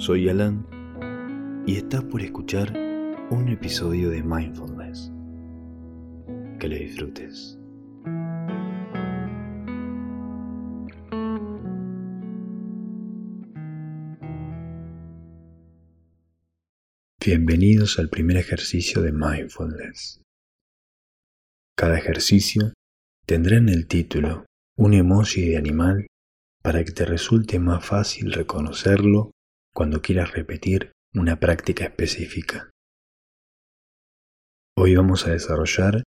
soy Alan y estás por escuchar un episodio de Mindfulness. Que le disfrutes. Bienvenidos al primer ejercicio de Mindfulness. Cada ejercicio tendrá en el título un emoji de animal para que te resulte más fácil reconocerlo cuando quieras repetir una práctica específica. Hoy vamos a desarrollar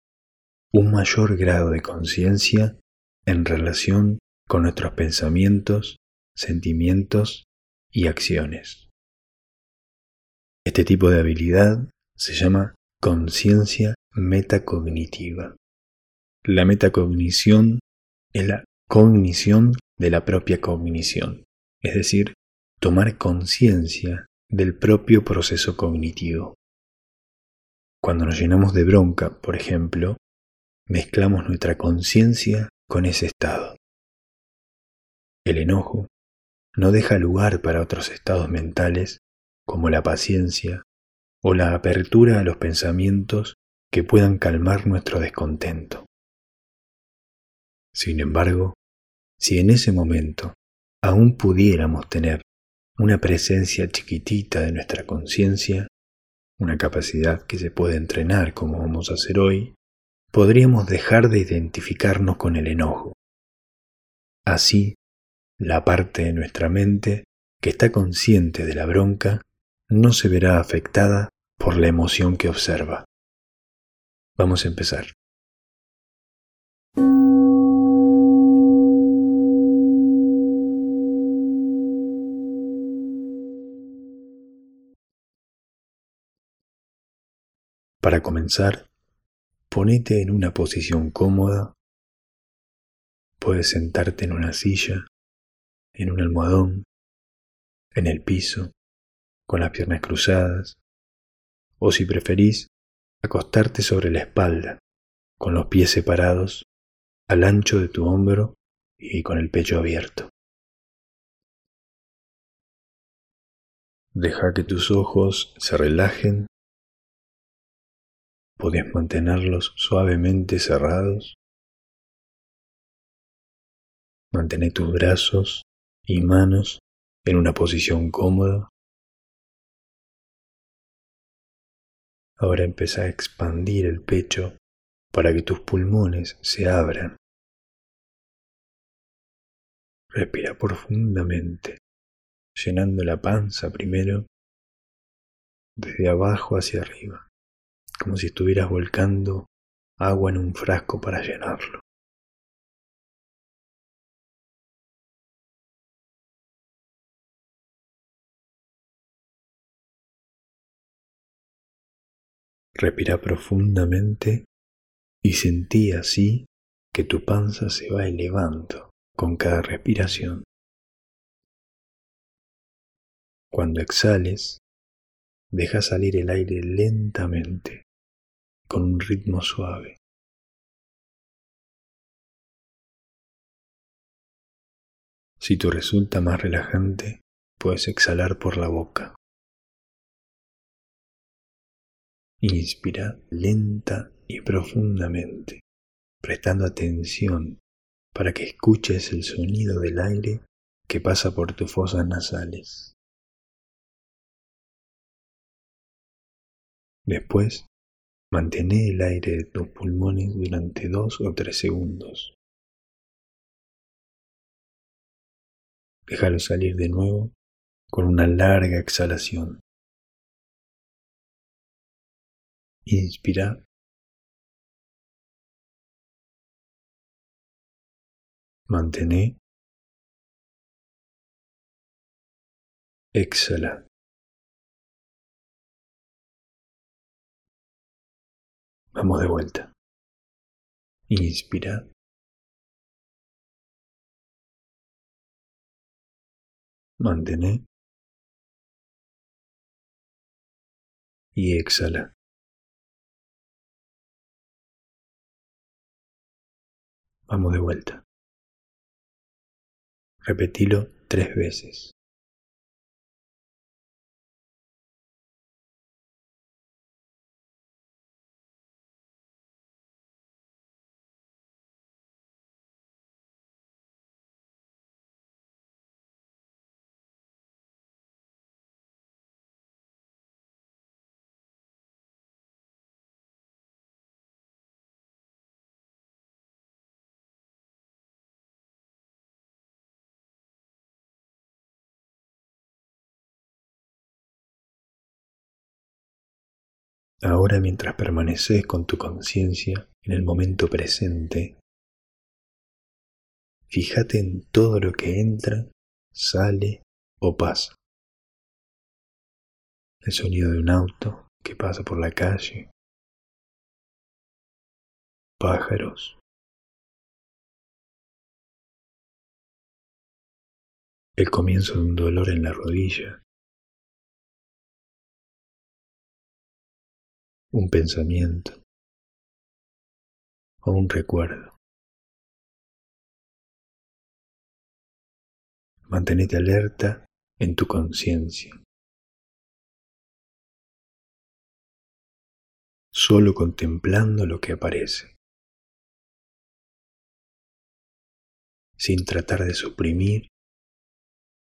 un mayor grado de conciencia en relación con nuestros pensamientos, sentimientos y acciones. Este tipo de habilidad se llama conciencia metacognitiva. La metacognición es la cognición de la propia cognición, es decir, tomar conciencia del propio proceso cognitivo. Cuando nos llenamos de bronca, por ejemplo, mezclamos nuestra conciencia con ese estado. El enojo no deja lugar para otros estados mentales como la paciencia o la apertura a los pensamientos que puedan calmar nuestro descontento. Sin embargo, si en ese momento aún pudiéramos tener una presencia chiquitita de nuestra conciencia, una capacidad que se puede entrenar como vamos a hacer hoy, podríamos dejar de identificarnos con el enojo. Así, la parte de nuestra mente que está consciente de la bronca no se verá afectada por la emoción que observa. Vamos a empezar. Para comenzar, ponete en una posición cómoda. Puedes sentarte en una silla, en un almohadón, en el piso, con las piernas cruzadas, o si preferís, acostarte sobre la espalda, con los pies separados, al ancho de tu hombro y con el pecho abierto. Deja que tus ojos se relajen Podés mantenerlos suavemente cerrados. Mantén tus brazos y manos en una posición cómoda. Ahora empieza a expandir el pecho para que tus pulmones se abran. Respira profundamente, llenando la panza primero, desde abajo hacia arriba como si estuvieras volcando agua en un frasco para llenarlo. Respira profundamente y sentí así que tu panza se va elevando con cada respiración. Cuando exhales, deja salir el aire lentamente con un ritmo suave. Si te resulta más relajante, puedes exhalar por la boca. Inspira lenta y profundamente, prestando atención para que escuches el sonido del aire que pasa por tus fosas nasales. Después, Mantén el aire de tus pulmones durante dos o tres segundos. Déjalo salir de nuevo con una larga exhalación. Inspira. Mantén. Exhala. Vamos de vuelta. Inspira. Mantén. Y exhala. Vamos de vuelta. Repetilo tres veces. Ahora mientras permaneces con tu conciencia en el momento presente, fíjate en todo lo que entra, sale o pasa. El sonido de un auto que pasa por la calle, pájaros, el comienzo de un dolor en la rodilla, un pensamiento o un recuerdo. Mantenete alerta en tu conciencia. Solo contemplando lo que aparece, sin tratar de suprimir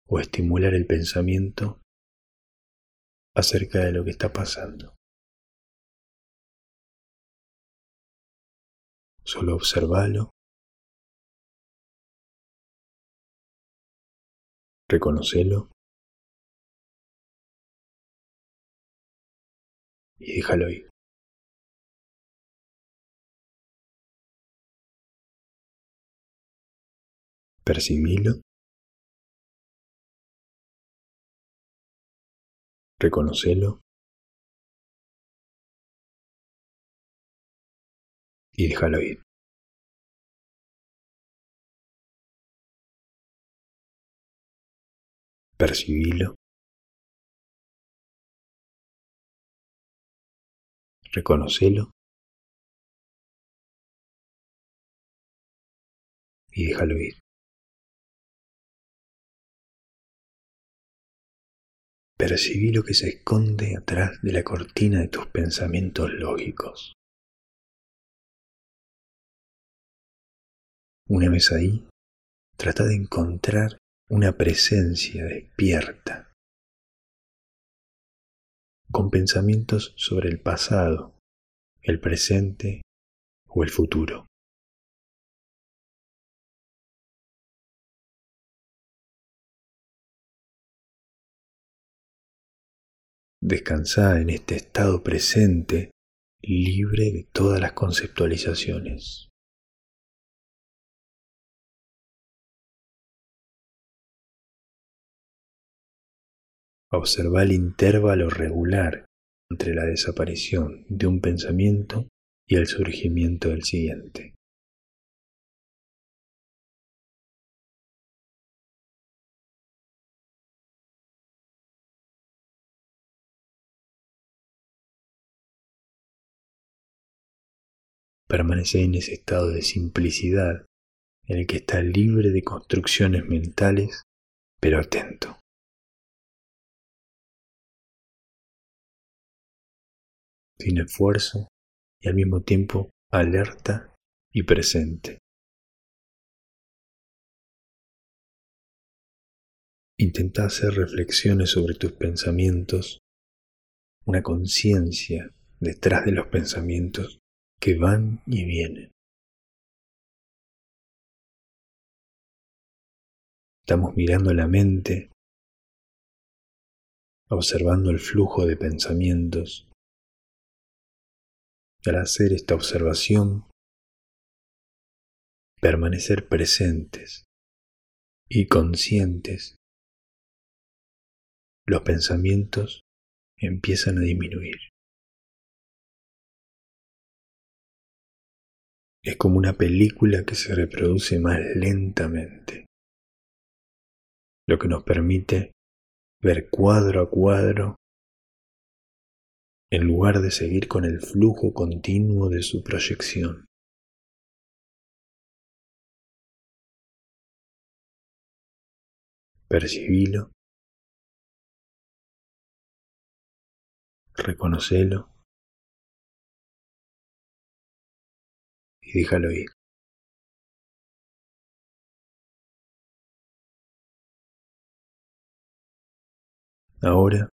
o estimular el pensamiento acerca de lo que está pasando. Solo observalo, reconocelo. Y déjalo ir. Percibilo. Reconocelo y ir. Percibilo. Reconocelo. Y déjalo ir. Percibí lo que se esconde atrás de la cortina de tus pensamientos lógicos. Una vez ahí, trata de encontrar una presencia despierta, con pensamientos sobre el pasado, el presente o el futuro. Descansa en este estado presente, libre de todas las conceptualizaciones. Observa el intervalo regular entre la desaparición de un pensamiento y el surgimiento del siguiente. permanece en ese estado de simplicidad en el que está libre de construcciones mentales, pero atento. Sin esfuerzo y al mismo tiempo alerta y presente. Intenta hacer reflexiones sobre tus pensamientos, una conciencia detrás de los pensamientos que van y vienen. Estamos mirando la mente, observando el flujo de pensamientos. Al hacer esta observación, permanecer presentes y conscientes, los pensamientos empiezan a disminuir. Es como una película que se reproduce más lentamente, lo que nos permite ver cuadro a cuadro en lugar de seguir con el flujo continuo de su proyección. Percibilo, reconocelo y déjalo ir. Ahora,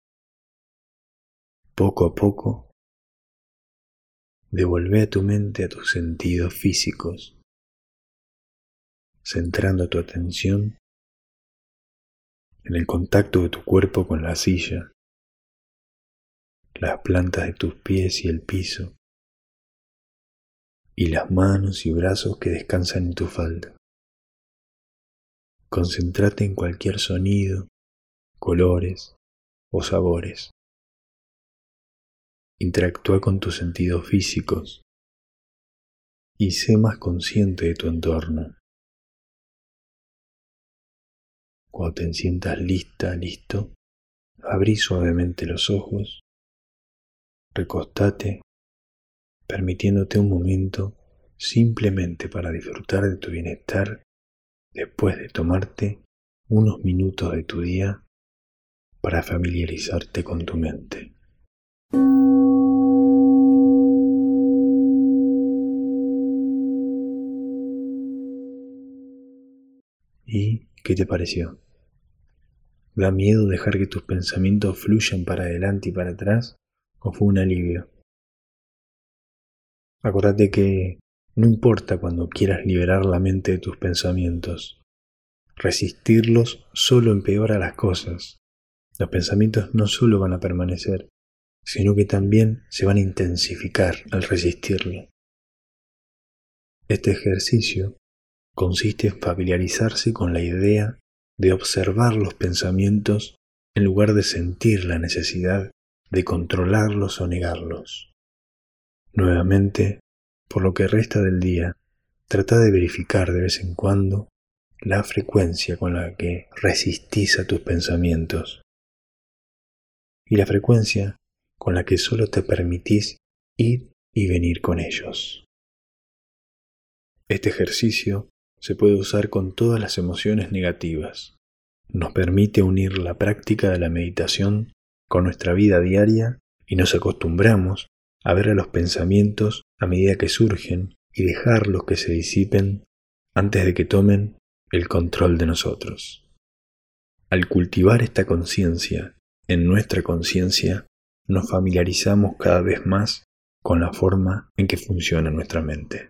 poco a poco, devuelve a tu mente a tus sentidos físicos, centrando tu atención en el contacto de tu cuerpo con la silla, las plantas de tus pies y el piso, y las manos y brazos que descansan en tu falda. Concéntrate en cualquier sonido, colores o sabores. Interactúa con tus sentidos físicos y sé más consciente de tu entorno. Cuando te sientas lista, listo, abrí suavemente los ojos, recostate, permitiéndote un momento simplemente para disfrutar de tu bienestar después de tomarte unos minutos de tu día para familiarizarte con tu mente. ¿Y qué te pareció? ¿Da miedo dejar que tus pensamientos fluyan para adelante y para atrás? ¿O fue un alivio? Acordate que no importa cuando quieras liberar la mente de tus pensamientos. Resistirlos solo empeora las cosas. Los pensamientos no solo van a permanecer, sino que también se van a intensificar al resistirlo. Este ejercicio consiste en familiarizarse con la idea de observar los pensamientos en lugar de sentir la necesidad de controlarlos o negarlos. Nuevamente, por lo que resta del día, trata de verificar de vez en cuando la frecuencia con la que resistís a tus pensamientos y la frecuencia con la que solo te permitís ir y venir con ellos. Este ejercicio se puede usar con todas las emociones negativas. Nos permite unir la práctica de la meditación con nuestra vida diaria y nos acostumbramos a ver a los pensamientos a medida que surgen y dejarlos que se disipen antes de que tomen el control de nosotros. Al cultivar esta conciencia en nuestra conciencia, nos familiarizamos cada vez más con la forma en que funciona nuestra mente.